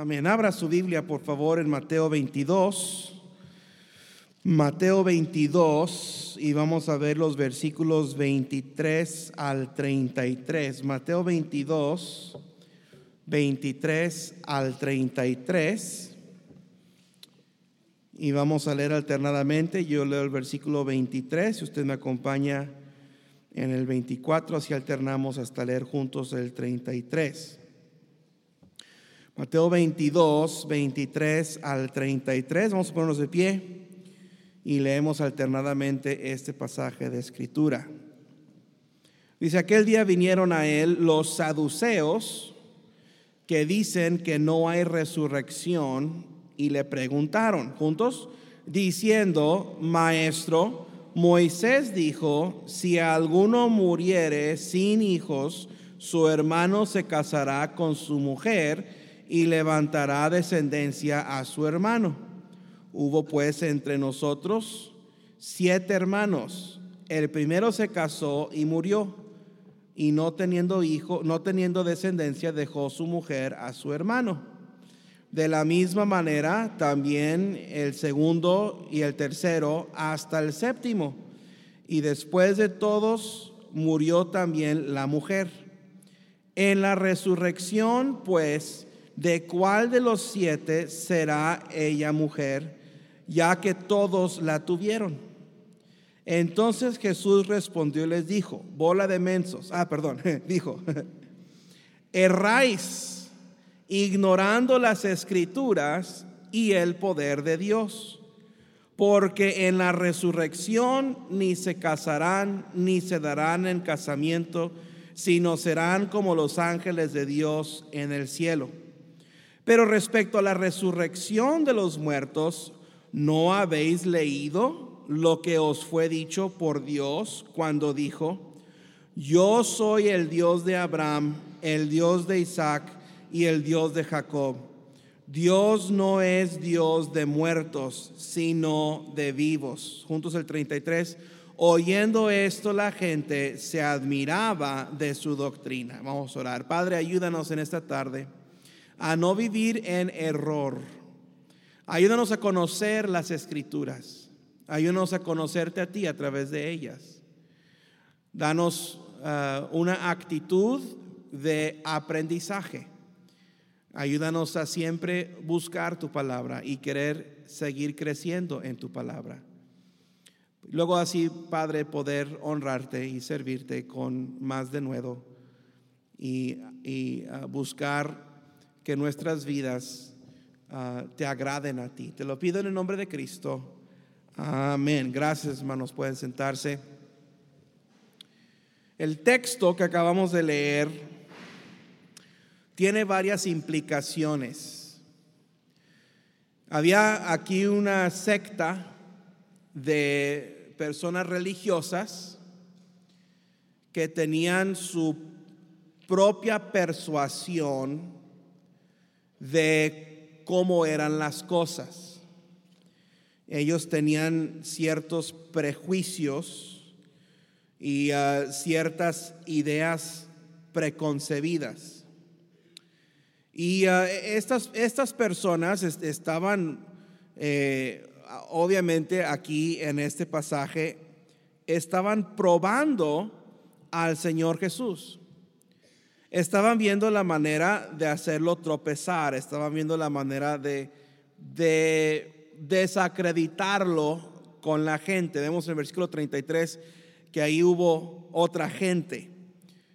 Amén. Abra su Biblia, por favor, en Mateo 22. Mateo 22 y vamos a ver los versículos 23 al 33. Mateo 22, 23 al 33. Y vamos a leer alternadamente. Yo leo el versículo 23, si usted me acompaña en el 24, así alternamos hasta leer juntos el 33. Mateo 22, 23 al 33. Vamos a ponernos de pie y leemos alternadamente este pasaje de escritura. Dice, aquel día vinieron a él los saduceos que dicen que no hay resurrección y le preguntaron juntos, diciendo, maestro, Moisés dijo, si alguno muriere sin hijos, su hermano se casará con su mujer y levantará descendencia a su hermano. Hubo pues entre nosotros siete hermanos. El primero se casó y murió, y no teniendo hijo, no teniendo descendencia, dejó su mujer a su hermano. De la misma manera, también el segundo y el tercero hasta el séptimo. Y después de todos murió también la mujer. En la resurrección, pues, ¿de cuál de los siete será ella mujer, ya que todos la tuvieron? Entonces Jesús respondió y les dijo, bola de mensos, ah, perdón, dijo, erráis ignorando las escrituras y el poder de Dios, porque en la resurrección ni se casarán ni se darán en casamiento, sino serán como los ángeles de Dios en el cielo. Pero respecto a la resurrección de los muertos, ¿no habéis leído lo que os fue dicho por Dios cuando dijo, yo soy el Dios de Abraham, el Dios de Isaac y el Dios de Jacob? Dios no es Dios de muertos, sino de vivos. Juntos el 33. Oyendo esto la gente se admiraba de su doctrina. Vamos a orar. Padre, ayúdanos en esta tarde a no vivir en error. Ayúdanos a conocer las escrituras. Ayúdanos a conocerte a ti a través de ellas. Danos uh, una actitud de aprendizaje. Ayúdanos a siempre buscar tu palabra y querer seguir creciendo en tu palabra. Luego así, Padre, poder honrarte y servirte con más de nuevo y, y uh, buscar que nuestras vidas ah, te agraden a ti. Te lo pido en el nombre de Cristo. Amén. Gracias, hermanos. Pueden sentarse. El texto que acabamos de leer tiene varias implicaciones. Había aquí una secta de personas religiosas que tenían su propia persuasión de cómo eran las cosas. Ellos tenían ciertos prejuicios y ah, ciertas ideas preconcebidas. Y ah, estas, estas, personas estaban, eh, obviamente aquí en este pasaje, estaban probando al Señor Jesús. Estaban viendo la manera de hacerlo tropezar, estaban viendo la manera de, desacreditarlo con la gente. Vemos en el versículo 33 que ahí hubo otra gente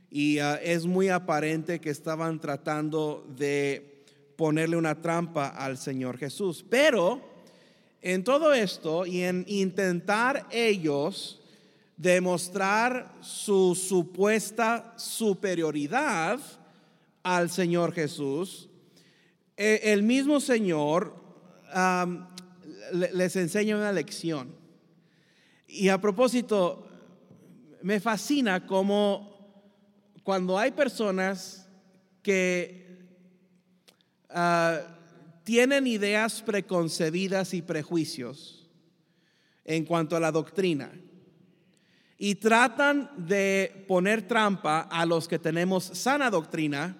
y ah, es muy aparente que estaban tratando de ponerle una trampa al Señor Jesús. Pero en todo esto y en intentar ellos demostrar su supuesta superioridad al Señor Jesús, e, el mismo Señor les enseña una lección. Y a propósito, me fascina cómo cuando hay personas que ah, tienen ideas preconcebidas y prejuicios en cuanto a la doctrina, y tratan de poner trampa a los que tenemos sana doctrina,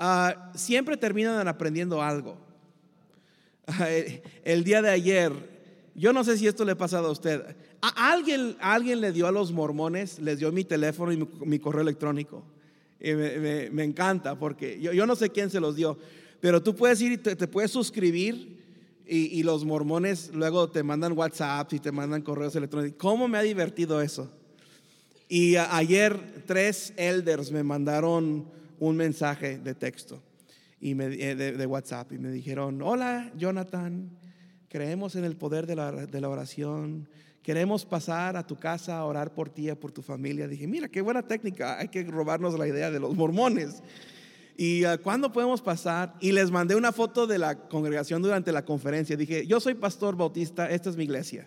ah, siempre terminan aprendiendo algo. Ah, el día de ayer, yo no sé si esto le ha pasado a usted. ¿A alguien, alguien le dio a los mormones, les dio mi teléfono y mi, correo electrónico. me, encanta porque yo, yo, no sé quién se los dio, pero tú puedes ir y te, puedes suscribir y, los mormones luego te mandan WhatsApp y te mandan correos electrónicos. ¿Cómo me ha divertido eso? Y ayer tres elders me mandaron un mensaje de texto y eh, de, WhatsApp y me dijeron, hola Jonathan, creemos en el poder de la, de la, oración, queremos pasar a tu casa a orar por ti y por tu familia. Dije, mira, qué buena técnica, hay que robarnos la idea de los mormones. ¿Y uh, cuándo podemos pasar? Y les mandé una foto de la congregación durante la conferencia. Dije, yo soy pastor bautista, esta es mi iglesia.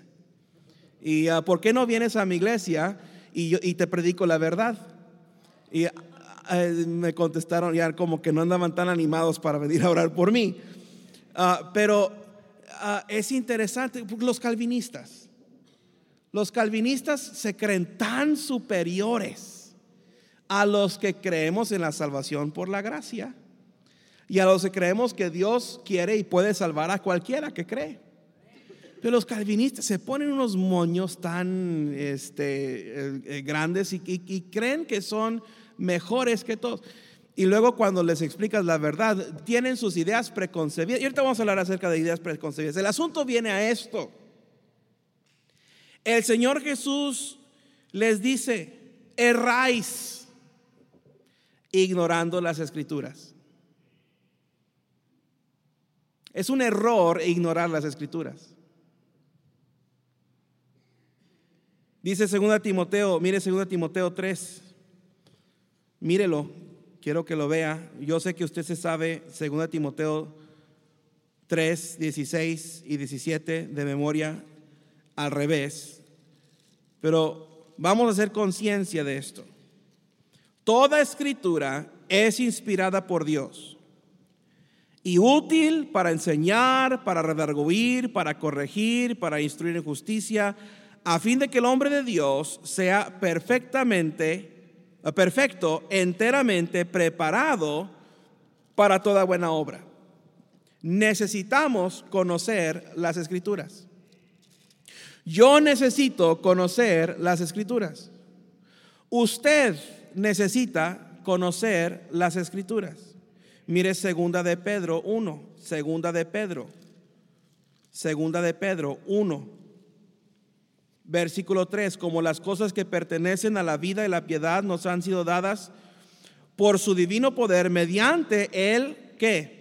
¿Y uh, por qué no vienes a mi iglesia? y, te predico la verdad. Y eh, me contestaron ya como que no andaban tan animados para venir a orar por mí. Pero es interesante, los calvinistas, los calvinistas se creen tan superiores a los que creemos en la salvación por la gracia y a los que creemos que Dios quiere y puede salvar a cualquiera que cree. Pero los calvinistas se ponen unos moños tan este, eh, eh, grandes y, creen que son mejores que todos. Y luego cuando les explicas la verdad, tienen sus ideas preconcebidas. Y ahorita vamos a hablar acerca de ideas preconcebidas. El asunto viene a esto. El Señor Jesús les dice, erráis ignorando las escrituras. Es un error ignorar las escrituras. Dice 2 Timoteo, mire 2 Timoteo 3. Mírelo, quiero que lo vea. Yo sé que usted se sabe 2 Timoteo 3, 16 y 17 de memoria al revés. Pero vamos a hacer conciencia de esto. Toda escritura es inspirada por Dios y útil para enseñar, para redarguir, para corregir, para instruir en justicia a fin de que el hombre de Dios sea perfectamente, eh, perfecto, enteramente preparado para toda buena obra. Necesitamos conocer las escrituras. Yo necesito conocer las escrituras. Usted necesita conocer las escrituras. Mire segunda de Pedro 1, segunda de Pedro, segunda de Pedro 1 versículo 3, como las cosas que pertenecen a la vida y la piedad nos han sido dadas por su divino poder mediante el que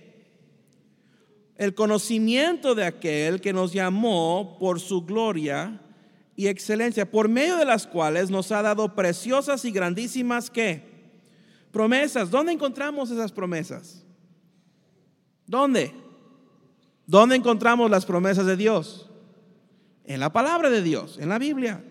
el conocimiento de aquel que nos llamó por su gloria y excelencia, por medio de las cuales nos ha dado preciosas y grandísimas que promesas. ¿Dónde encontramos esas promesas? ¿Dónde? ¿Dónde encontramos las promesas de Dios? en la palabra de Dios, en la Biblia,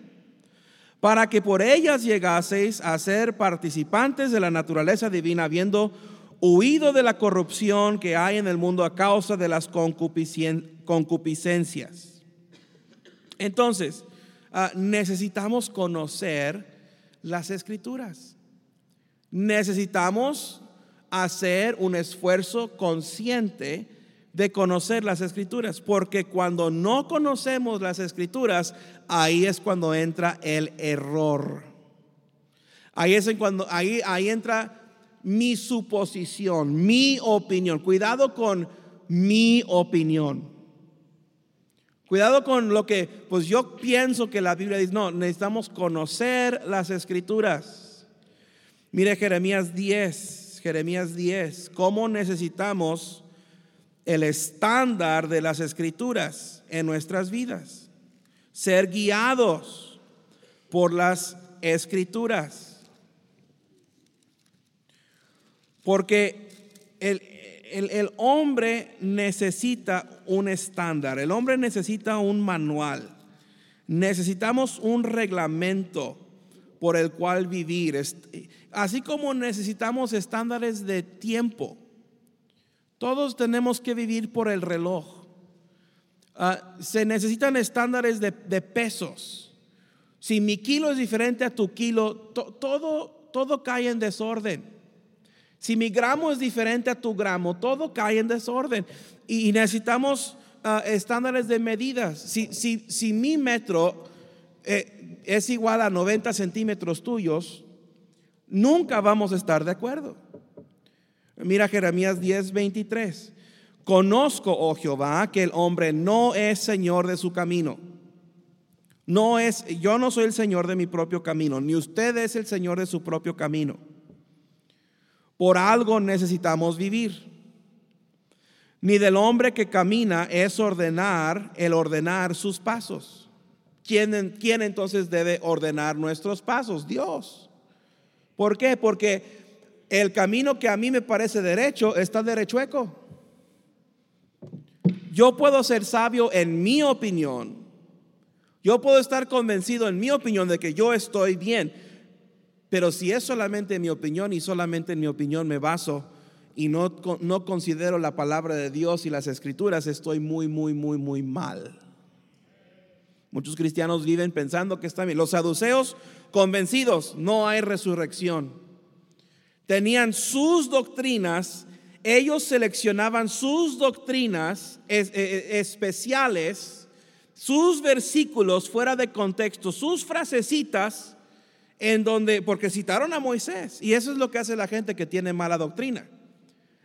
para que por ellas llegaseis a ser participantes de la naturaleza divina, habiendo huido de la corrupción que hay en el mundo a causa de las concupiscencias. Entonces, ah, necesitamos conocer las escrituras. Necesitamos hacer un esfuerzo consciente de conocer las escrituras, porque cuando no conocemos las escrituras, ahí es cuando entra el error. Ahí es en cuando ahí ahí entra mi suposición, mi opinión. Cuidado con mi opinión. Cuidado con lo que pues yo pienso que la Biblia dice, no, necesitamos conocer las escrituras. Mire Jeremías 10, Jeremías 10, cómo necesitamos el estándar de las escrituras en nuestras vidas. Ser guiados por las escrituras. Porque el, el, hombre necesita un estándar, el hombre necesita un manual, necesitamos un reglamento por el cual vivir, así como necesitamos estándares de tiempo. Todos tenemos que vivir por el reloj. Ah, se necesitan estándares de, pesos. Si mi kilo es diferente a tu kilo, todo, todo cae en desorden. Si mi gramo es diferente a tu gramo, todo cae en desorden. Y necesitamos ah, estándares de medidas. Si, si, si mi metro eh, es igual a 90 centímetros tuyos, nunca vamos a estar de acuerdo. Mira Jeremías 10, 23. Conozco, oh Jehová, que el hombre no es señor de su camino. No es, yo no soy el señor de mi propio camino, ni usted es el señor de su propio camino. Por algo necesitamos vivir. Ni del hombre que camina es ordenar el ordenar sus pasos. ¿Quién, entonces debe ordenar nuestros pasos? Dios. ¿Por qué? Porque el camino que a mí me parece derecho está derechueco. Yo puedo ser sabio en mi opinión. Yo puedo estar convencido en mi opinión de que yo estoy bien. Pero si es solamente mi opinión y solamente en mi opinión me baso y no, no considero la palabra de Dios y las escrituras, estoy muy, muy, muy, muy mal. Muchos cristianos viven pensando que están bien. Los saduceos convencidos, no hay resurrección tenían sus doctrinas, ellos seleccionaban sus doctrinas eh, eh, especiales, sus versículos fuera de contexto, sus frasecitas en donde, porque citaron a Moisés, y eso es lo que hace la gente que tiene mala doctrina.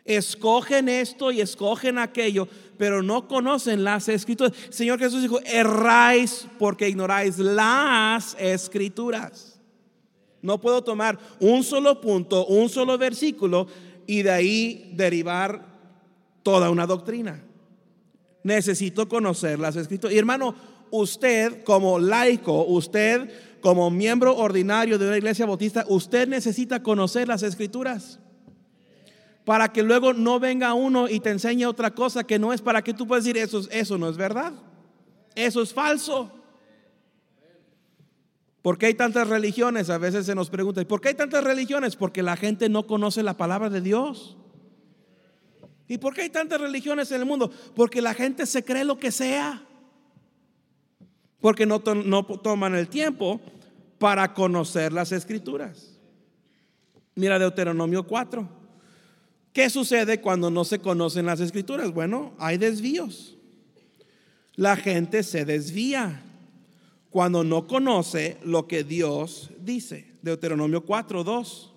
Escogen esto y escogen aquello, pero no conocen las escrituras. Señor Jesús dijo, erráis porque ignoráis las escrituras. No puedo tomar un solo punto, un solo versículo y de ahí derivar toda una doctrina. Necesito conocer las escrituras. Y hermano, usted como laico, usted como miembro ordinario de una iglesia bautista, usted necesita conocer las escrituras. Para que luego no venga uno y te enseñe otra cosa que no es para que tú puedas decir eso, eso no es verdad. Eso es falso. ¿Por qué hay tantas religiones? A veces se nos pregunta, ¿y por qué hay tantas religiones? Porque la gente no conoce la palabra de Dios. ¿Y por qué hay tantas religiones en el mundo? Porque la gente se cree lo que sea. Porque no, toman el tiempo para conocer las escrituras. Mira Deuteronomio 4. ¿Qué sucede cuando no se conocen las escrituras? Bueno, hay desvíos. La gente se desvía cuando no conoce lo que Dios dice. Deuteronomio 4, 2.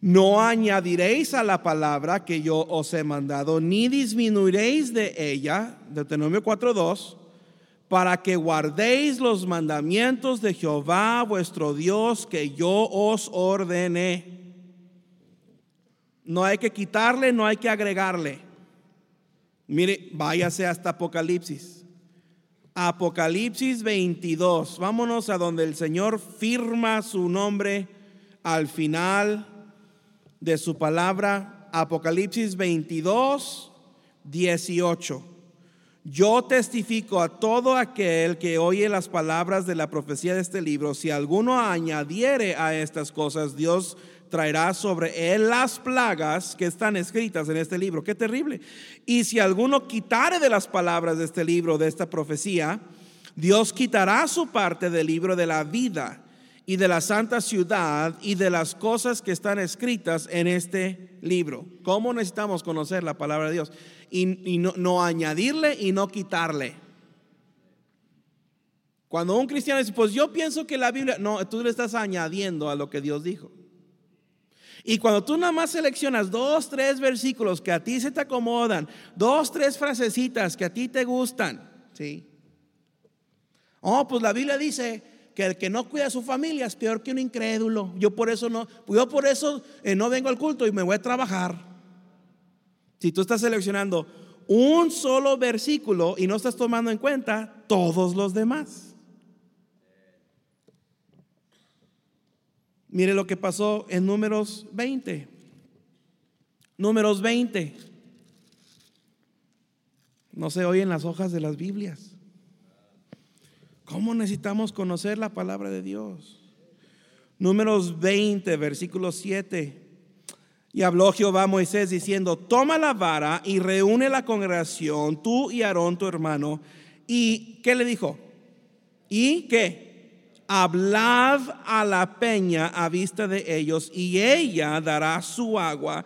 No añadiréis a la palabra que yo os he mandado, ni disminuiréis de ella, Deuteronomio 4, 2, para que guardéis los mandamientos de Jehová vuestro Dios que yo os ordené. No hay que quitarle, no hay que agregarle. Mire, váyase hasta Apocalipsis. Apocalipsis 22. Vámonos a donde el Señor firma su nombre al final de su palabra. Apocalipsis 22, 18. Yo testifico a todo aquel que oye las palabras de la profecía de este libro, si alguno añadiere a estas cosas, Dios traerá sobre él las plagas que están escritas en este libro. Qué terrible. Y si alguno quitare de las palabras de este libro, de esta profecía, Dios quitará su parte del libro de la vida y de la santa ciudad y de las cosas que están escritas en este libro. ¿Cómo necesitamos conocer la palabra de Dios? Y, no, no añadirle y no quitarle. Cuando un cristiano dice, pues yo pienso que la Biblia, no, tú le estás añadiendo a lo que Dios dijo. Y cuando tú nada más seleccionas dos, tres versículos que a ti se te acomodan, dos, tres frasecitas que a ti te gustan, ¿sí? Oh, pues la Biblia dice que el que no cuida a su familia es peor que un incrédulo. Yo por eso no, yo por eso eh, no vengo al culto y me voy a trabajar. Si tú estás seleccionando un solo versículo y no estás tomando en cuenta todos los demás. Mire lo que pasó en números 20. Números 20. No se oyen las hojas de las Biblias. ¿Cómo necesitamos conocer la palabra de Dios? Números 20, versículo 7. Y habló Jehová a Moisés diciendo, toma la vara y reúne la congregación, tú y Aarón tu hermano. ¿Y qué le dijo? ¿Y qué? hablad a la peña a vista de ellos y ella dará su agua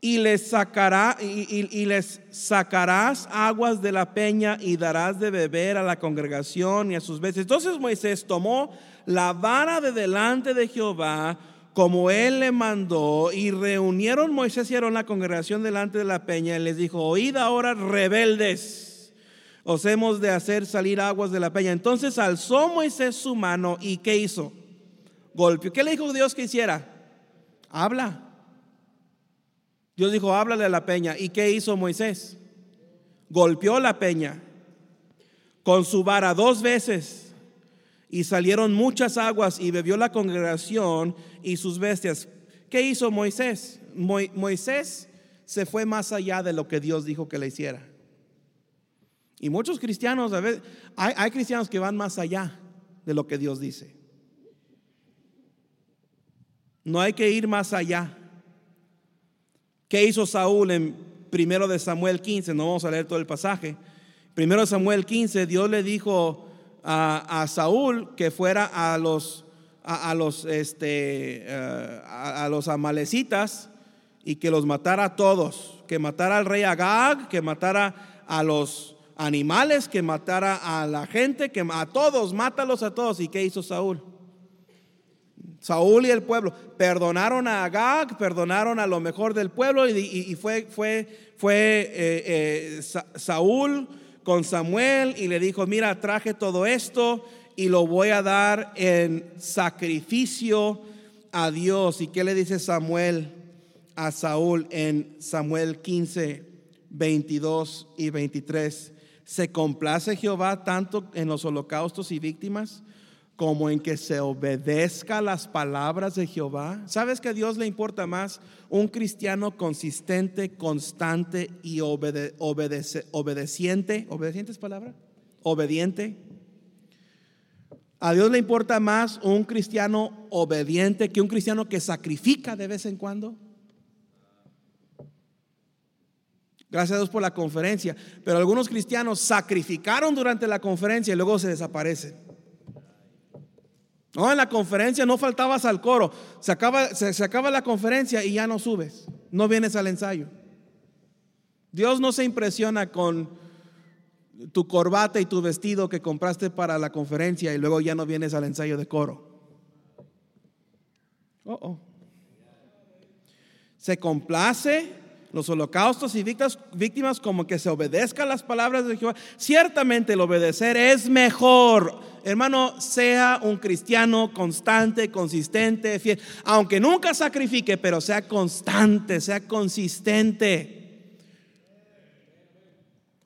y les sacará y, les sacarás aguas de la peña y darás de beber a la congregación y a sus bestias. Entonces Moisés tomó la vara de delante de Jehová como él le mandó y reunieron Moisés y Aarón la congregación delante de la peña y les dijo, oíd ahora rebeldes, os hemos de hacer salir aguas de la peña. Entonces alzó Moisés su mano y ¿qué hizo? Golpeó. ¿Qué le dijo Dios que hiciera? Habla. Dios dijo, háblale a la peña. ¿Y qué hizo Moisés? Golpeó la peña con su vara dos veces y salieron muchas aguas y bebió la congregación y sus bestias. ¿Qué hizo Moisés? Moisés se fue más allá de lo que Dios dijo que le hiciera. Y muchos cristianos, a veces, hay, hay cristianos que van más allá de lo que Dios dice. No hay que ir más allá. ¿Qué hizo Saúl en primero de Samuel 15? No vamos a leer todo el pasaje. Primero de Samuel 15, Dios le dijo a, Saúl que fuera a los, a, los, este, eh, a, los amalecitas y que los matara a todos, que matara al rey Agag, que matara a los animales, que matara a la gente, que a todos, mátalos a todos. ¿Y qué hizo Saúl? Saúl y el pueblo perdonaron a Agag, perdonaron a lo mejor del pueblo y, fue, fue, fue eh, eh, Saúl con Samuel y le dijo, mira, traje todo esto y lo voy a dar en sacrificio a Dios. ¿Y qué le dice Samuel a Saúl en Samuel 15, 22 y 23? ¿Se complace Jehová tanto en los holocaustos y víctimas? Como en que se obedezca las palabras de Jehová. ¿Sabes que a Dios le importa más un cristiano consistente, constante y obedeciente? ¿Obediente es palabra? Obediente. A Dios le importa más un cristiano obediente que un cristiano que sacrifica de vez en cuando. Gracias a Dios por la conferencia. Pero algunos cristianos sacrificaron durante la conferencia y luego se desaparecen. No, en la conferencia no faltabas al coro. Se acaba, se, acaba la conferencia y ya no subes. No vienes al ensayo. Dios no se impresiona con tu corbata y tu vestido que compraste para la conferencia y luego ya no vienes al ensayo de coro. Oh, oh. Se complace los holocaustos y víctimas como que se obedezcan las palabras de Jehová. Ciertamente el obedecer es mejor. Hermano, sea un cristiano constante, consistente, fiel. Aunque nunca sacrifique, pero sea constante, sea consistente.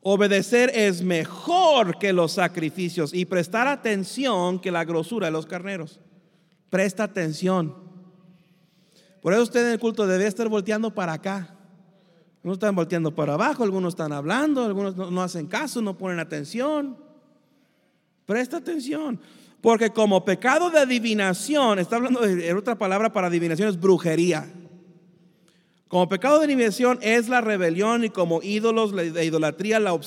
Obedecer es mejor que los sacrificios y prestar atención que la grosura de los carneros. Presta atención. Por eso usted en el culto debe estar volteando para acá. Algunos están volteando para abajo, algunos están hablando, algunos no, hacen caso, no ponen atención. Presta atención. Porque como pecado de adivinación, está hablando de otra palabra para adivinación, es brujería. Como pecado de adivinación es la rebelión y como ídolos la, idolatría, la,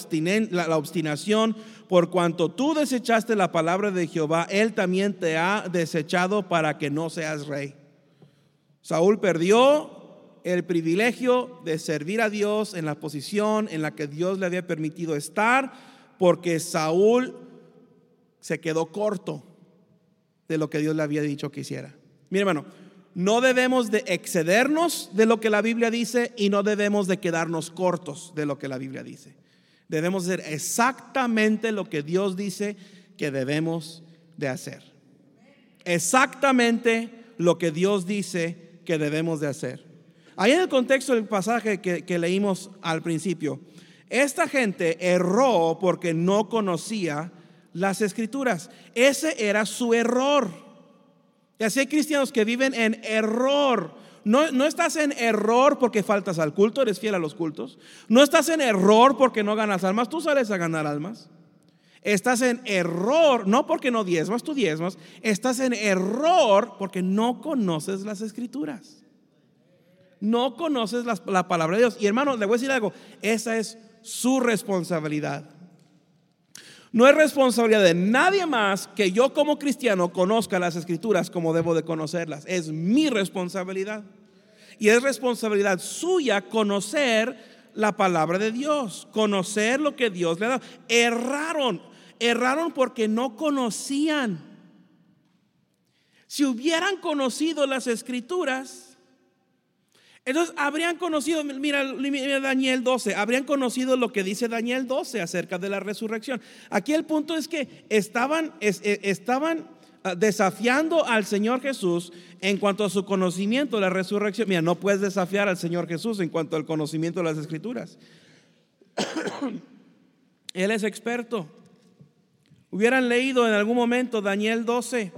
la, obstinación. Por cuanto tú desechaste la palabra de Jehová, Él también te ha desechado para que no seas rey. Saúl perdió el privilegio de servir a Dios en la posición en la que Dios le había permitido estar, porque Saúl se quedó corto de lo que Dios le había dicho que hiciera. Mire, hermano, no debemos de excedernos de lo que la Biblia dice y no debemos de quedarnos cortos de lo que la Biblia dice. Debemos hacer exactamente lo que Dios dice que debemos de hacer. Exactamente lo que Dios dice que debemos de hacer. Ahí en el contexto del pasaje que, leímos al principio, esta gente erró porque no conocía las escrituras. Ese era su error. Y así hay cristianos que viven en error. No, no, estás en error porque faltas al culto, eres fiel a los cultos. No estás en error porque no ganas almas, tú sales a ganar almas. Estás en error, no porque no diezmas, tú diezmas. Estás en error porque no conoces las escrituras no conoces la, palabra de Dios. Y hermano, le voy a decir algo, esa es su responsabilidad. No es responsabilidad de nadie más que yo como cristiano conozca las escrituras como debo de conocerlas. Es mi responsabilidad. Y es responsabilidad suya conocer la palabra de Dios, conocer lo que Dios le ha dado. Erraron, erraron porque no conocían. Si hubieran conocido las escrituras, entonces habrían conocido, mira, Daniel 12, habrían conocido lo que dice Daniel 12 acerca de la resurrección. Aquí el punto es que estaban, eh, estaban ah, desafiando al Señor Jesús en cuanto a su conocimiento de la resurrección. Mira, no puedes desafiar al Señor Jesús en cuanto al conocimiento de las escrituras. Él es experto. Hubieran leído en algún momento Daniel 12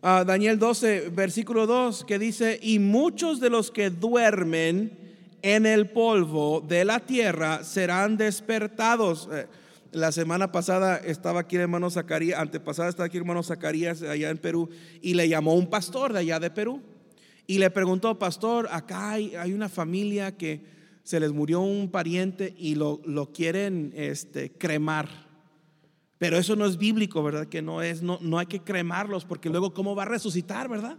Daniel 12, versículo 2, que dice, y muchos de los que duermen en el polvo de la tierra serán despertados. Eh, la semana pasada estaba aquí el hermano Zacarías, antepasada estaba aquí el hermano Zacarías allá en Perú y le llamó un pastor de allá de Perú y le preguntó, pastor, acá hay, hay una familia que se les murió un pariente y lo, lo quieren este, cremar. Pero eso no es bíblico, ¿verdad? Que no es, no, no hay que cremarlos porque luego cómo va a resucitar, ¿verdad?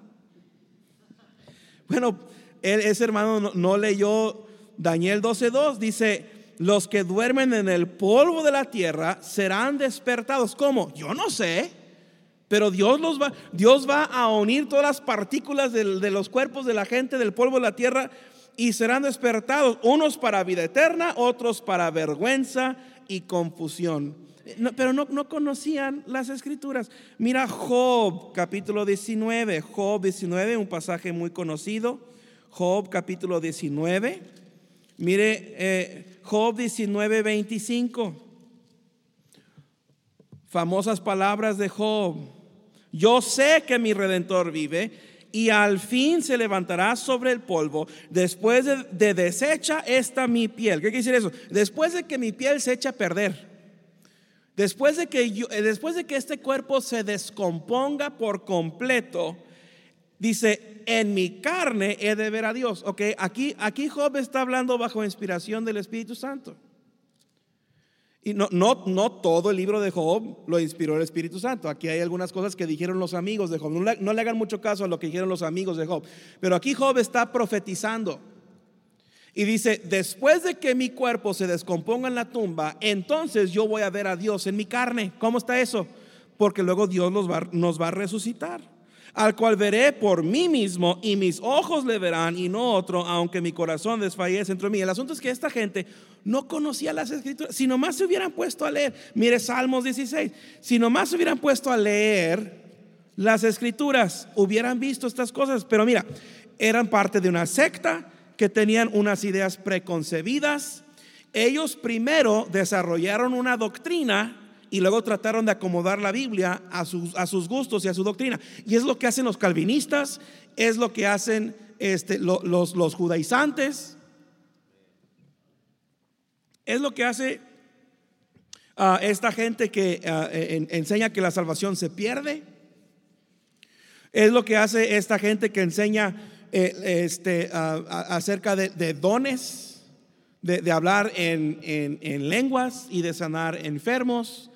Bueno, ese hermano no, leyó Daniel 12.2, dice, los que duermen en el polvo de la tierra serán despertados. ¿Cómo? Yo no sé. Pero Dios, los va, Dios va a unir todas las partículas de los cuerpos de la gente del polvo de la tierra y serán despertados, unos para vida eterna, otros para vergüenza y confusión pero no, no, conocían las escrituras. Mira Job, capítulo 19. Job 19, un pasaje muy conocido. Job, capítulo 19. Mire, eh, Job 19, 25. Famosas palabras de Job. Yo sé que mi redentor vive y al fin se levantará sobre el polvo después de, de deshecha esta mi piel. ¿Qué quiere decir eso? Después de que mi piel se echa a perder. Después de que, eh, después de que este cuerpo se descomponga por completo, dice, en mi carne he de ver a Dios. Ok, aquí, aquí Job está hablando bajo inspiración del Espíritu Santo. Y no, no, no todo el libro de Job lo inspiró el Espíritu Santo. Aquí hay algunas cosas que dijeron los amigos de Job. No le, no le hagan mucho caso a lo que dijeron los amigos de Job. Pero aquí Job está profetizando. Y dice, después de que mi cuerpo se descomponga en la tumba, entonces yo voy a ver a Dios en mi carne. ¿Cómo está eso? Porque luego Dios nos va, a resucitar. Al cual veré por mí mismo y mis ojos le verán y no otro, aunque mi corazón desfallece entre mí. El asunto es que esta gente no conocía las escrituras. Si nomás se hubieran puesto a leer, mire Salmos 16, si nomás se hubieran puesto a leer las escrituras, hubieran visto estas cosas. Pero mira, eran parte de una secta que tenían unas ideas preconcebidas. Ellos primero desarrollaron una doctrina y luego trataron de acomodar la Biblia a sus, gustos y a su doctrina. Y es lo que hacen los calvinistas, es lo que hacen este, los, judaizantes, es lo que hace ah, esta gente que ah, enseña que la salvación se pierde. Es lo que hace esta gente que enseña eh, este, acerca de, dones, de, hablar en, lenguas y de sanar enfermos.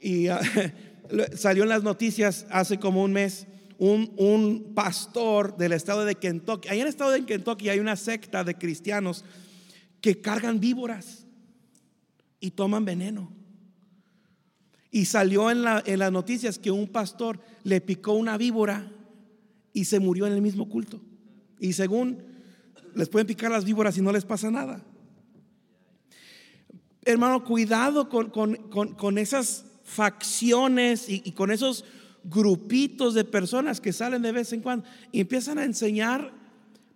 Y ah, salió en las noticias hace como un mes un, un, pastor del estado de Kentucky. Ahí en el estado de Kentucky hay una secta de cristianos que cargan víboras y toman veneno. Y salió en, la, en las noticias que un pastor le picó una víbora y se murió en el mismo culto. Y según les pueden picar las víboras y no les pasa nada. Hermano, cuidado con, esas facciones y, y, con esos grupitos de personas que salen de vez en cuando y empiezan a enseñar.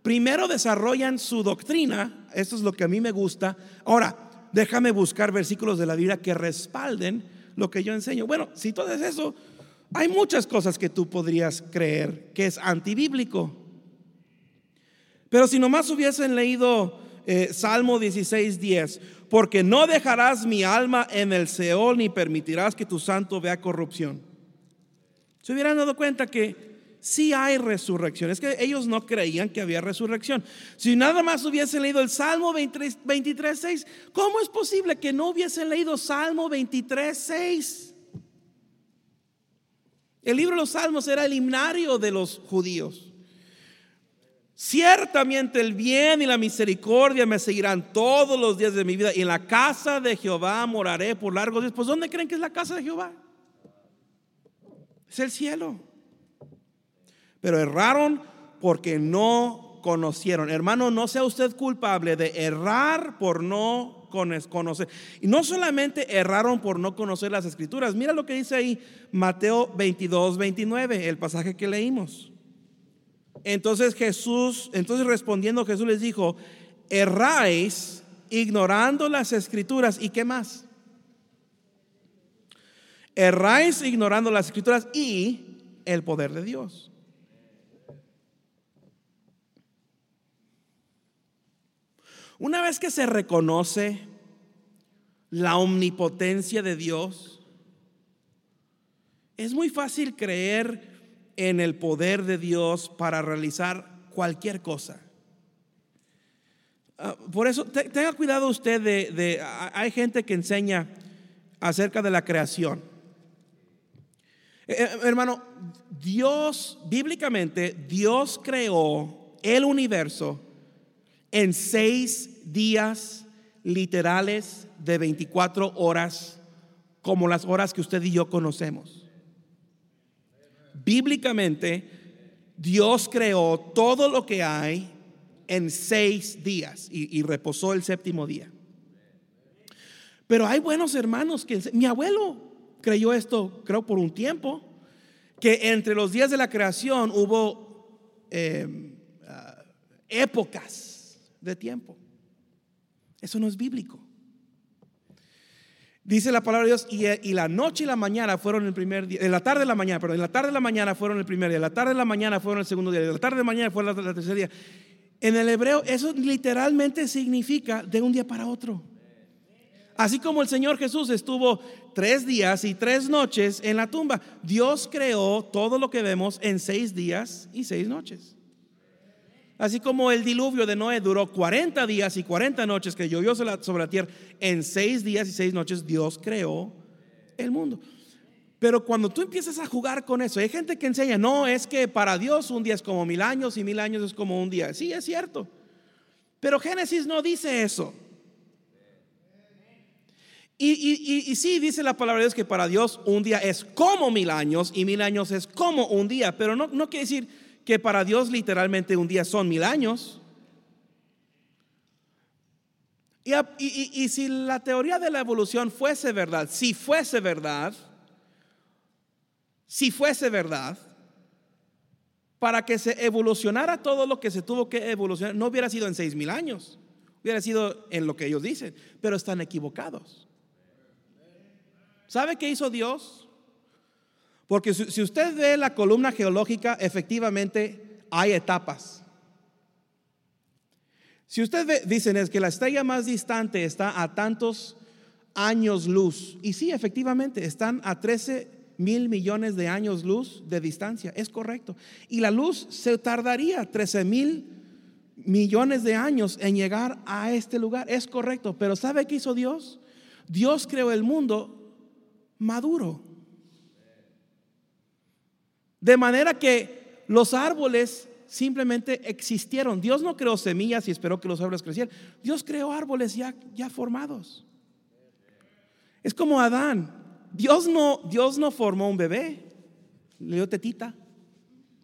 Primero desarrollan su doctrina, esto es lo que a mí me gusta. Ahora, déjame buscar versículos de la Biblia que respalden lo que yo enseño. Bueno, si todo es eso, hay muchas cosas que tú podrías creer que es antibíblico. Pero si nomás hubiesen leído eh, Salmo 16, 10, porque no dejarás mi alma en el Seol ni permitirás que tu santo vea corrupción. Se hubieran dado cuenta que sí hay resurrección. Es que ellos no creían que había resurrección. Si nada más hubiesen leído el Salmo 23, 6, ¿cómo es posible que no hubiesen leído Salmo 23, 6? El libro de los Salmos era el himnario de los judíos. Ciertamente el bien y la misericordia me seguirán todos los días de mi vida y en la casa de Jehová moraré por largos días. Pues ¿dónde creen que es la casa de Jehová? Es el cielo pero erraron porque no conocieron. Hermano, no sea usted culpable de errar por no Y no solamente erraron por no conocer las escrituras. Mira lo que dice ahí Mateo 22, 29, el pasaje que leímos. Entonces Jesús, entonces respondiendo Jesús les dijo, erráis ignorando las escrituras y qué más. Erráis ignorando las escrituras y el poder de Dios. Una vez que se reconoce la omnipotencia de Dios, es muy fácil creer en el poder de Dios para realizar cualquier cosa. Ah, por eso, tenga cuidado usted de, hay gente que enseña acerca de la creación. Eh, eh, hermano, Dios, bíblicamente, Dios creó el universo en seis días literales de 24 horas, como las horas que usted y yo conocemos. Bíblicamente, Dios creó todo lo que hay en seis días y, reposó el séptimo día. Pero hay buenos hermanos que mi abuelo creyó esto, creo, por un tiempo, que entre los días de la creación hubo eh, ah, épocas de tiempo. Eso no es bíblico. Dice la palabra de Dios, y, la noche y la mañana fueron el primer día, en la tarde y la mañana, pero en la tarde y la mañana fueron el primer día, en la tarde y la mañana fueron el segundo día, en la tarde y la mañana fue el tercer día. En el hebreo eso literalmente significa de un día para otro. Así como el Señor Jesús estuvo tres días y tres noches en la tumba, Dios creó todo lo que vemos en seis días y seis noches. Así como el diluvio de Noé duró 40 días y 40 noches que llovió sobre la tierra, en seis días y seis noches Dios creó el mundo. Pero cuando tú empiezas a jugar con eso, hay gente que enseña, no, es que para Dios un día es como mil años y mil años es como un día. Sí, es cierto. Pero Génesis no dice eso. Y, sí dice la palabra de Dios que para Dios un día es como mil años y mil años es como un día, pero no, no quiere decir que para Dios literalmente un día son mil años. Y, si la teoría de la evolución fuese verdad, si fuese verdad, si fuese verdad, para que se evolucionara todo lo que se tuvo que evolucionar, no hubiera sido en seis mil años, hubiera sido en lo que ellos dicen, pero están equivocados. ¿Sabe qué hizo Dios? Porque si usted ve la columna geológica, efectivamente hay etapas. Si usted ve, dicen es que la estrella más distante está a tantos años luz. Y sí, efectivamente, están a 13 mil millones de años luz de distancia. Es correcto. Y la luz se tardaría 13 mil millones de años en llegar a este lugar. Es correcto. Pero ¿sabe qué hizo Dios? Dios creó el mundo maduro. De manera que los árboles simplemente existieron. Dios no creó semillas y esperó que los árboles crecieran. Dios creó árboles ya, ya formados. Es como Adán. Dios no, Dios no formó un bebé. Le dio tetita,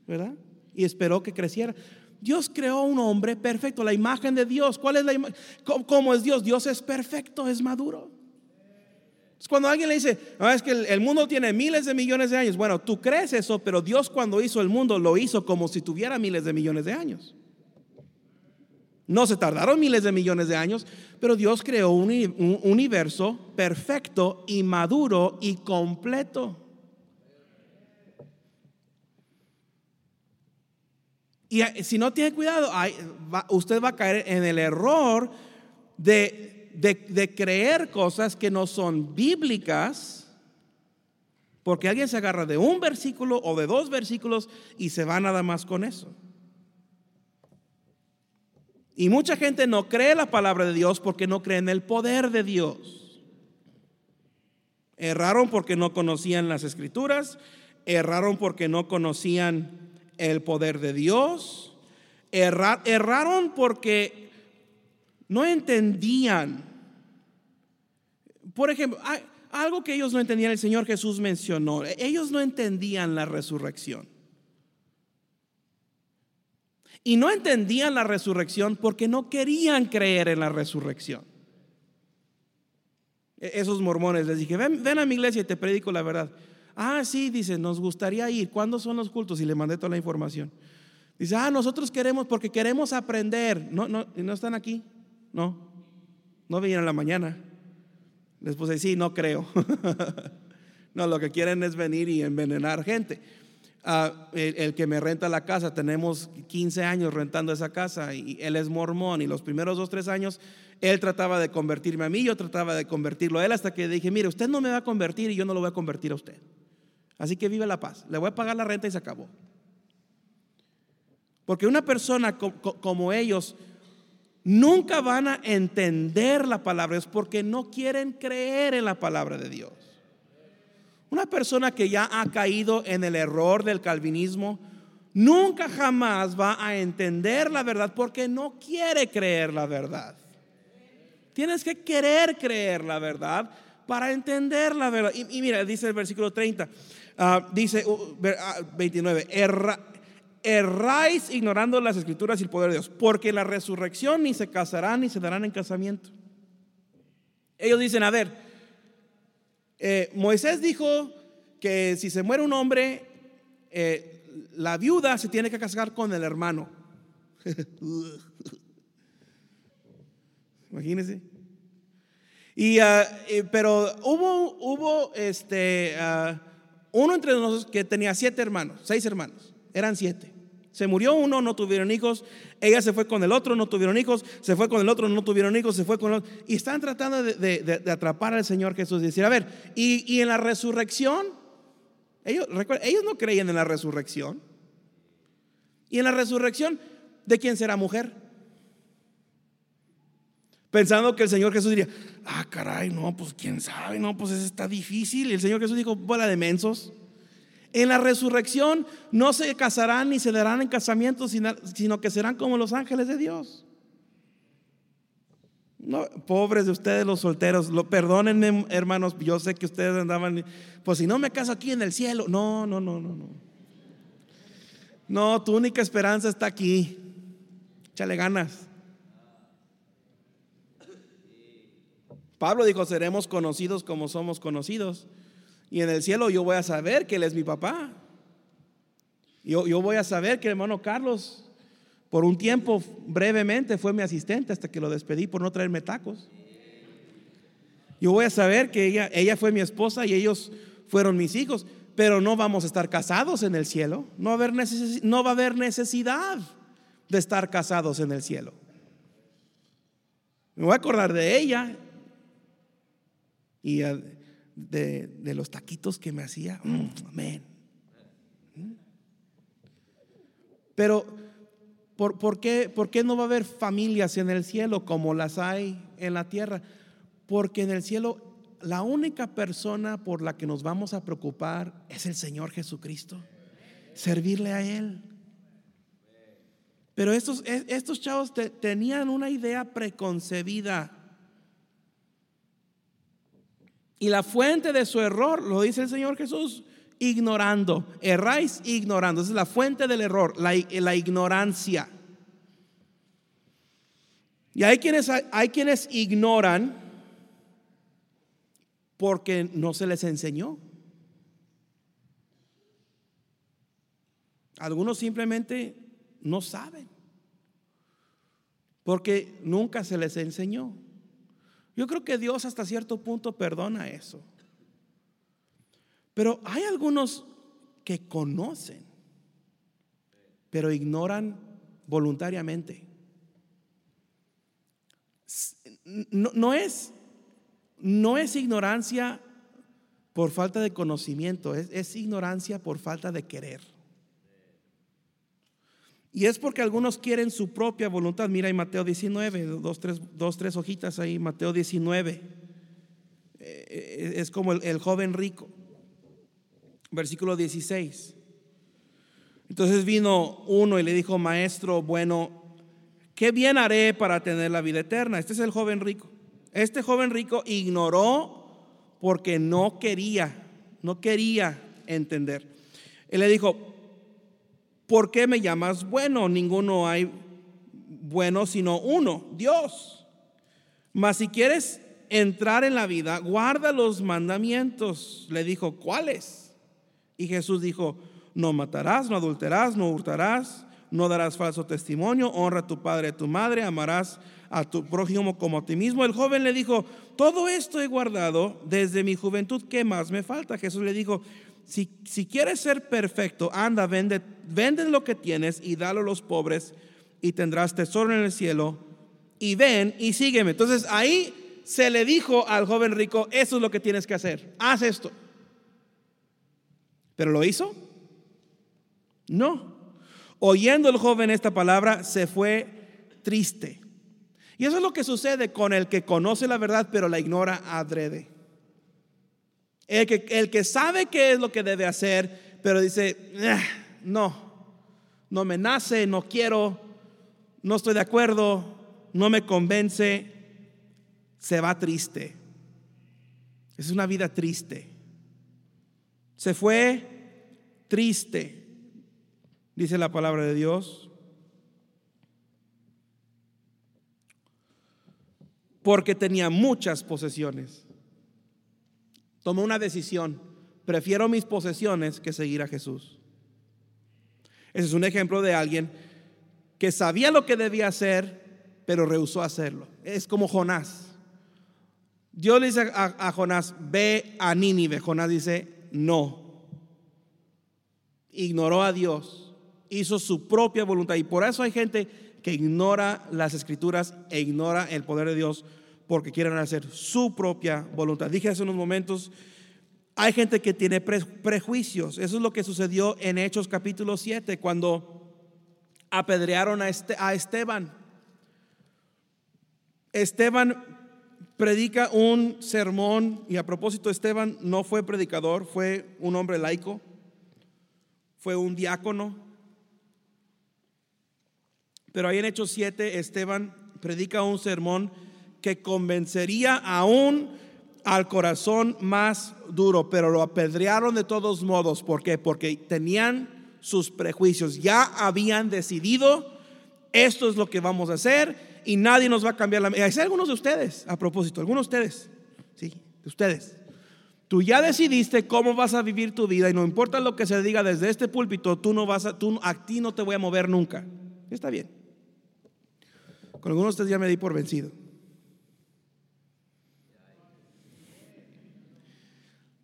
¿verdad? Y esperó que creciera. Dios creó un hombre perfecto, la imagen de Dios. ¿Cuál es la imagen? ¿Cómo es Dios? Dios es perfecto, es maduro. Cuando alguien le dice, es que el, mundo tiene miles de millones de años, bueno, tú crees eso, pero Dios cuando hizo el mundo lo hizo como si tuviera miles de millones de años. No se tardaron miles de millones de años, pero Dios creó un, un universo perfecto y maduro y completo. Y eh, si no tiene cuidado, usted va a caer en el error de de, creer cosas que no son bíblicas Porque alguien se agarra de un versículo o de dos versículos y se va nada más con eso. Y mucha gente no cree la palabra de Dios porque no cree en el poder de Dios. Erraron porque no conocían las escrituras, erraron porque no conocían el poder de Dios, erraron porque no entendían. Por ejemplo, algo que ellos no entendían, el Señor Jesús mencionó, ellos no entendían la resurrección. Y no entendían la resurrección porque no querían creer en la resurrección. E-, esos mormones les dije, ven, a mi iglesia y te predico la verdad. Ah, sí, dice, nos gustaría ir. ¿Cuándo son los cultos? Y le mandé toda la información. Dice, ah, nosotros queremos porque queremos aprender. No, no, no están aquí. No, no vienen a la mañana. Les puse, sí, no creo. no, lo que quieren es venir y envenenar gente. Ah, el, que me renta la casa, tenemos 15 años rentando esa casa y él es mormón y los primeros dos, tres años él trataba de convertirme a mí, yo trataba de convertirlo a él hasta que dije, mire, usted no me va a convertir y yo no lo voy a convertir a usted. Así que vive la paz, le voy a pagar la renta y se acabó. Porque una persona como ellos nunca van a entender la palabra, es porque no quieren creer en la palabra de Dios. Una persona que ya ha caído en el error del calvinismo, nunca jamás va a entender la verdad porque no quiere creer la verdad. Tienes que querer creer la verdad para entender la verdad. Y, mira, dice el versículo 30, ah, dice 29, uh, erráis ignorando las escrituras y el poder de Dios, porque la resurrección ni se casarán ni se darán en casamiento. Ellos dicen, a ver, eh, Moisés dijo que si se muere un hombre, eh, la viuda se tiene que casar con el hermano. Imagínense. Y, ah, eh, pero hubo, hubo este, ah, uno entre nosotros que tenía siete hermanos, seis hermanos, eran siete. Se murió uno, no tuvieron hijos. Ella se fue con el otro, no tuvieron hijos. Se fue con el otro, no tuvieron hijos. Se fue con el otro. Y están tratando de, atrapar al Señor Jesús. Y decir, a ver, y, en la resurrección, ellos, ellos no creían en la resurrección. Y en la resurrección, ¿de quién será mujer? Pensando que el Señor Jesús diría, ah, caray, no, pues quién sabe, no, pues eso está difícil. Y el Señor Jesús dijo, bola de mensos. En la resurrección no se casarán ni se darán en casamiento, sino que serán como los ángeles de Dios. Pobres de ustedes los solteros, lo, perdónenme hermanos, yo sé que ustedes andaban, pues si no me caso aquí en el cielo, no, no, no, no, no. No, tu única esperanza está aquí. Échale ganas. Pablo dijo, seremos conocidos como somos conocidos. Y en el cielo yo voy a saber que Él es mi papá. Yo, voy a saber que el hermano Carlos, por un tiempo, brevemente, fue mi asistente hasta que lo despedí por no traerme tacos. Yo voy a saber que ella, fue mi esposa y ellos fueron mis hijos, pero no vamos a estar casados en el cielo. No va a haber, no va a haber necesidad de estar casados en el cielo. Me voy a acordar de ella y de, los taquitos que me hacía. Mm, amén. Mm. Pero, ¿por, por, qué, ¿por qué no va a haber familias en el cielo como las hay en la tierra? Porque en el cielo la única persona por la que nos vamos a preocupar es el Señor Jesucristo. Servirle a Él. Pero estos, estos chavos tenían una idea preconcebida y la fuente de su error, lo dice el Señor Jesús, ignorando. Erráis ignorando. Esa es la fuente del error, la, la ignorancia. Y hay quienes, hay quienes ignoran porque no se les enseñó. Algunos simplemente no saben porque nunca se les enseñó. Yo creo que Dios hasta cierto punto perdona eso. Pero hay algunos que conocen, pero ignoran voluntariamente. No, es, no es ignorancia por falta de conocimiento, es, es ignorancia por falta de querer. Y es porque algunos quieren su propia voluntad. Mira en Mateo 19, dos, tres, dos, tres hojitas ahí, Mateo 19. Eh, es como el, el joven rico. Versículo 16. Entonces vino uno y le dijo, maestro, bueno, ¿qué bien haré para tener la vida eterna? Este es el joven rico. Este joven rico ignoró porque no quería, no quería entender. Él le dijo, ¿por qué me llamas bueno? Ninguno hay bueno sino uno, Dios. Mas si quieres entrar en la vida, guarda los mandamientos. Le dijo, ¿cuáles? Y Jesús dijo, no matarás, no adulterarás, no hurtarás, no darás falso testimonio, honra a tu padre y a tu madre, amarás a tu prójimo como a ti mismo. El joven le dijo, todo esto he guardado desde mi juventud, ¿qué más me falta? Jesús le dijo, si, quieres ser perfecto, anda, vende, vende lo que tienes y dalo a los pobres y tendrás tesoro en el cielo. Y ven y sígueme. Entonces ahí se le dijo al joven rico, eso es lo que tienes que hacer, haz esto. ¿Pero lo hizo? No. Oyendo el joven esta palabra, se fue triste. Y eso es lo que sucede con el que conoce la verdad, pero la ignora adrede. El que, el que sabe qué es lo que debe hacer, pero dice, ah, no, no me nace, no quiero, no estoy de acuerdo, no me convence, se va triste. Es una vida triste. Se fue triste, dice la palabra de Dios. Porque tenía muchas posesiones tomó una decisión. Prefiero mis posesiones que seguir a Jesús. Ese es un ejemplo de alguien que sabía lo que debía hacer, pero rehusó hacerlo. Es como Jonás. Dios le dice a, Jonás, ve a Nínive. Jonás dice, no. Ignoró a Dios, hizo su propia voluntad. Y por eso hay gente que ignora las escrituras e ignora el poder de Dios porque quieren hacer su propia voluntad. Dije hace unos momentos, hay gente que tiene prejuicios. Eso es lo que sucedió en Hechos capítulo 7, cuando apedrearon a, este, a Esteban. Esteban predica un sermón y a propósito Esteban no fue predicador, fue un hombre laico, fue un diácono. Pero ahí en Hechos 7 Esteban predica un sermón que convencería aún al corazón más duro, pero lo apedrearon de todos modos. ¿Por qué? Porque tenían sus prejuicios, ya habían decidido, esto es lo que vamos a hacer y nadie nos va a cambiar la... Hay algunos de ustedes, a propósito, algunos de ustedes, sí, de ustedes. Tú ya decidiste cómo vas a vivir tu vida y no importa lo que se diga desde este púlpito, tú no vas a, tú, a ti no te voy a mover nunca. Está bien. Con algunos de ustedes ya me di por vencido.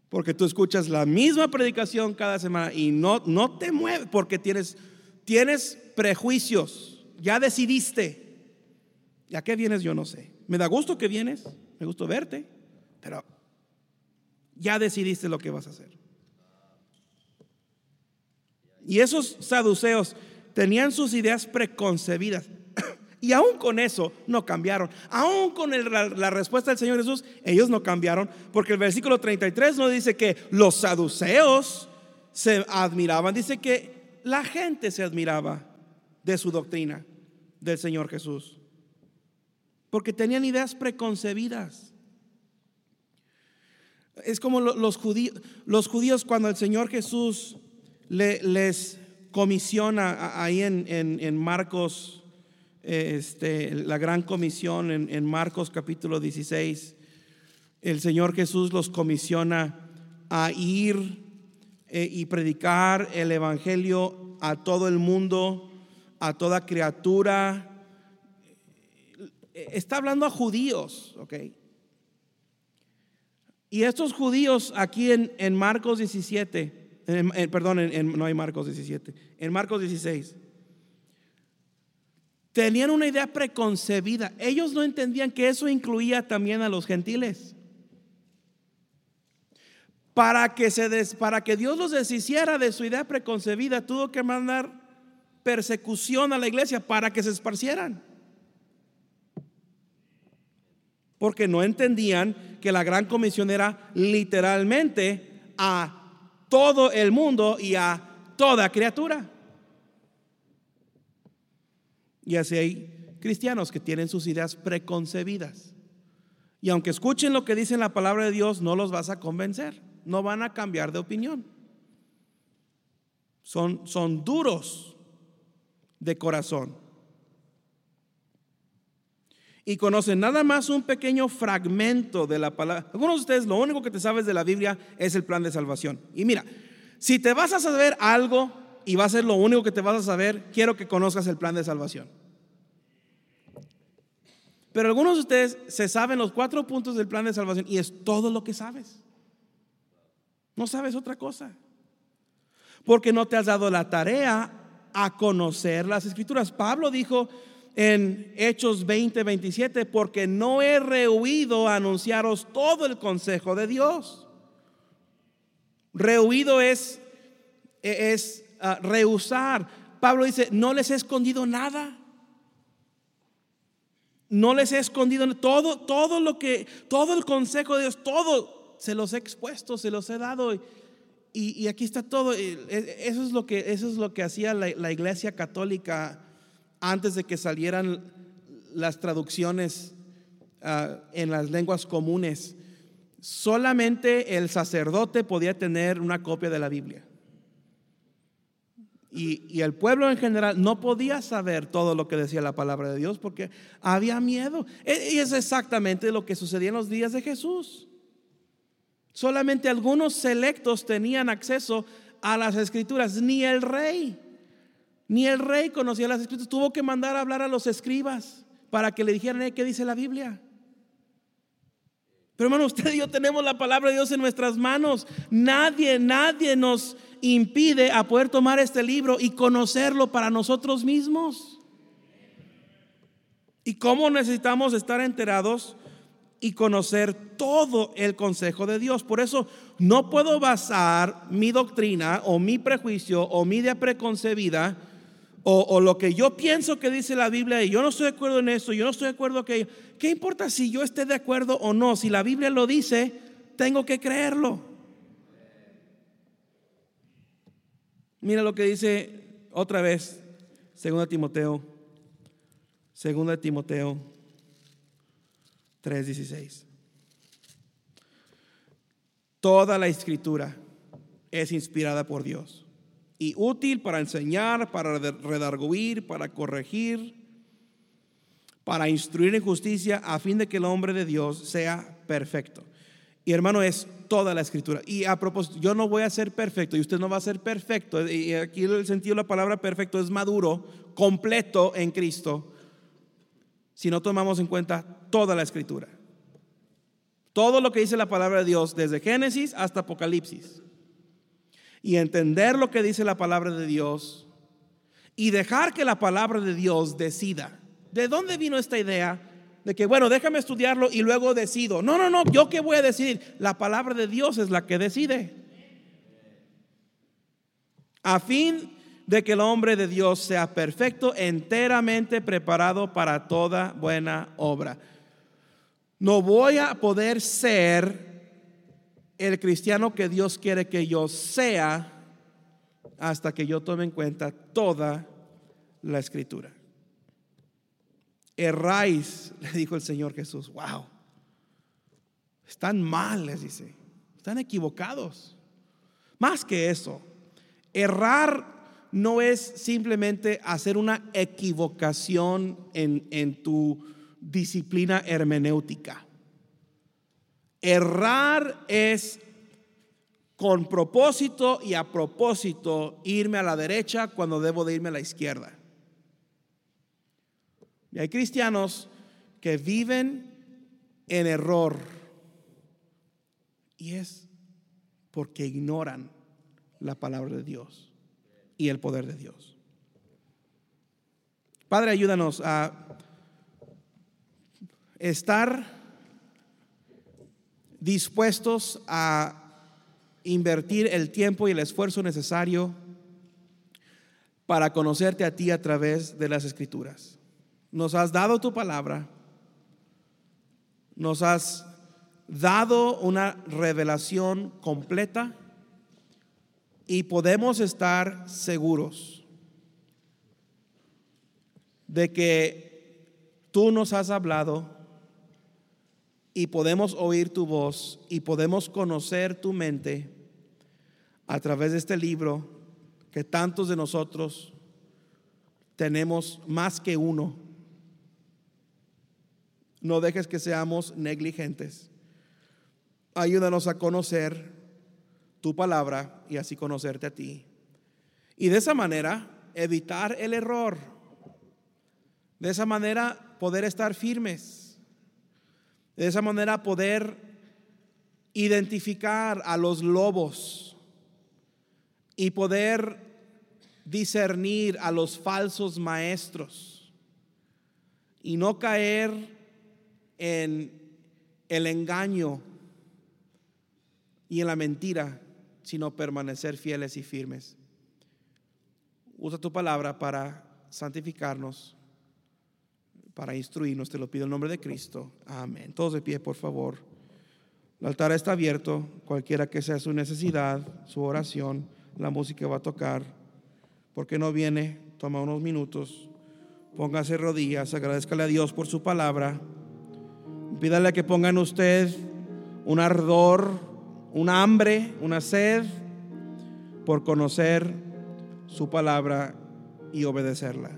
Porque tú escuchas la misma predicación cada semana y no, no te mueves porque tienes, tienes prejuicios. Ya decidiste. ¿Y a qué vienes? Yo no sé. Me da gusto que vienes, me gusta verte, pero ya decidiste lo que vas a hacer. Y esos saduceos tenían sus ideas preconcebidas. Y aún con eso no cambiaron. Aún con la, respuesta del Señor Jesús, ellos no cambiaron. Porque el versículo 33 no dice que los saduceos se admiraban, dice que la gente se admiraba de su doctrina del Señor Jesús. Porque tenían ideas preconcebidas. Es como los judíos, cuando el Señor Jesús les comisiona ahí en Marcos este, la gran comisión en, Marcos capítulo 16, el Señor Jesús los comisiona a ir eh, y predicar el Evangelio a todo el mundo, a toda criatura. Está hablando a judíos, ¿ok? Y estos judíos aquí en, en Marcos 17, perdón, no hay Marcos 17, en Marcos 16 tenían una idea preconcebida. Ellos no entendían que eso incluía también a los gentiles. para que, se que Dios los deshiciera de su idea preconcebida, tuvo que mandar persecución a la iglesia para que se esparcieran. Porque no entendían que la gran comisión era literalmente a todo el mundo y a toda criatura. Y así hay cristianos que tienen sus ideas preconcebidas. Y aunque escuchen lo que dice la palabra de Dios, no los vas a convencer. No van a cambiar de opinión. Son, son duros de corazón. Y conocen nada más un pequeño fragmento de la palabra. Algunos de ustedes lo único que te sabes de la Biblia es el plan de salvación. Y mira, si te vas a saber algo y va a ser lo único que te vas a saber, quiero que conozcas el plan de salvación. Pero algunos de ustedes se saben los cuatro puntos del plan de salvación y es todo lo que sabes. No sabes otra cosa. Porque no te has dado la tarea a conocer las escrituras. Pablo dijo en Hechos 20, 27, porque no he rehuido a anunciaros todo el consejo de Dios. Rehuido es, es uh, rehusar. Pablo dice, no les he escondido nada. No les he escondido todo, todo lo que, todo el consejo de Dios, todo se los he expuesto, se los he dado. Y, y aquí está todo. Eso es lo que, eso es lo que hacía la, la, iglesia católica antes de que salieran las traducciones uh, en las lenguas comunes. Solamente el sacerdote podía tener una copia de la Biblia. Y, el pueblo en general no podía saber todo lo que decía la palabra de Dios porque había miedo. E, Y es exactamente lo que sucedía en los días de Jesús. Solamente algunos selectos tenían acceso a las escrituras, ni el rey, ni el rey conocía las escrituras. Tuvo que mandar a hablar a los escribas para que le dijeran "Eh, qué dice la Biblia. Pero hermano, usted y yo tenemos la palabra de Dios en nuestras manos. Nadie, nadie nos impide a poder tomar este libro y conocerlo para nosotros mismos. ¿Y cómo necesitamos estar enterados y conocer todo el consejo de Dios? Por eso no puedo basar mi doctrina o mi prejuicio o mi idea preconcebida o, lo que yo pienso que dice la Biblia y yo no estoy de acuerdo en eso, yo no estoy de acuerdo que ¿qué importa si yo esté de acuerdo o no? Si la Biblia lo dice, tengo que creerlo. Mira lo que dice otra vez, 2 Timoteo, 2 Timoteo 3:16. Toda la escritura es inspirada por Dios y útil para enseñar, para redarguir, para corregir, para instruir en justicia, a fin de que el hombre de Dios sea perfecto. Y hermano, es toda la escritura. Y a propósito, yo no voy a ser perfecto y usted no va a ser perfecto. Y aquí el sentido de la palabra perfecto es maduro, completo en Cristo, si no tomamos en cuenta toda la escritura. Todo lo que dice la palabra de Dios, desde Génesis hasta Apocalipsis y entender lo que dice la palabra de Dios y dejar que la palabra de Dios decida. ¿De dónde vino esta idea de que, bueno, déjame estudiarlo y luego decido? No, no, no, yo qué voy a decidir. La palabra de Dios es la que decide. A fin de que el hombre de Dios sea perfecto, enteramente preparado para toda buena obra. No voy a poder ser el cristiano que Dios quiere que yo sea hasta que yo tome en cuenta toda la escritura. Erráis, le dijo el Señor Jesús, wow, están mal, les dice, están equivocados. Más que eso, errar no es simplemente hacer una equivocación en, en tu disciplina hermenéutica. Errar es con propósito y a propósito irme a la derecha cuando debo de irme a la izquierda. Y hay cristianos que viven en error y es porque ignoran la palabra de Dios y el poder de Dios. Padre, ayúdanos a estar dispuestos a invertir el tiempo y el esfuerzo necesario para conocerte a ti a través de las escrituras. Nos has dado tu palabra, nos has dado una revelación completa y podemos estar seguros de que tú nos has hablado y podemos oír tu voz y podemos conocer tu mente a través de este libro que tantos de nosotros tenemos más que uno. No dejes que seamos negligentes. Ayúdanos a conocer tu palabra y así conocerte a ti. Y de esa manera evitar el error. De esa manera poder estar firmes. De esa manera poder identificar a los lobos y poder discernir a los falsos maestros y no caer en el engaño y en la mentira sino permanecer fieles y firmes. Usa tu palabra para santificarnos, para instruirnos. Te lo pido en nombre de Cristo. Amén. Todos de pie, por favor. El altar está abierto, cualquiera que sea su necesidad, su oración, la música va a tocar. porque no viene? Toma unos minutos, póngase rodillas, agradezcale a Dios por su palabra. Pídale que ponga en usted un ardor una hambre, una sed por conocer su palabra y obedecerla.